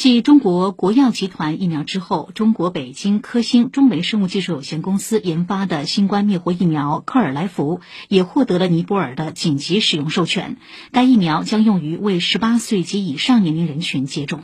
继中国国药集团疫苗之后，中国北京科兴中维生物技术有限公司研发的新冠灭活疫苗科尔来福也获得了尼泊尔的紧急使用授权。该疫苗将用于为18岁及以上年龄人群接种。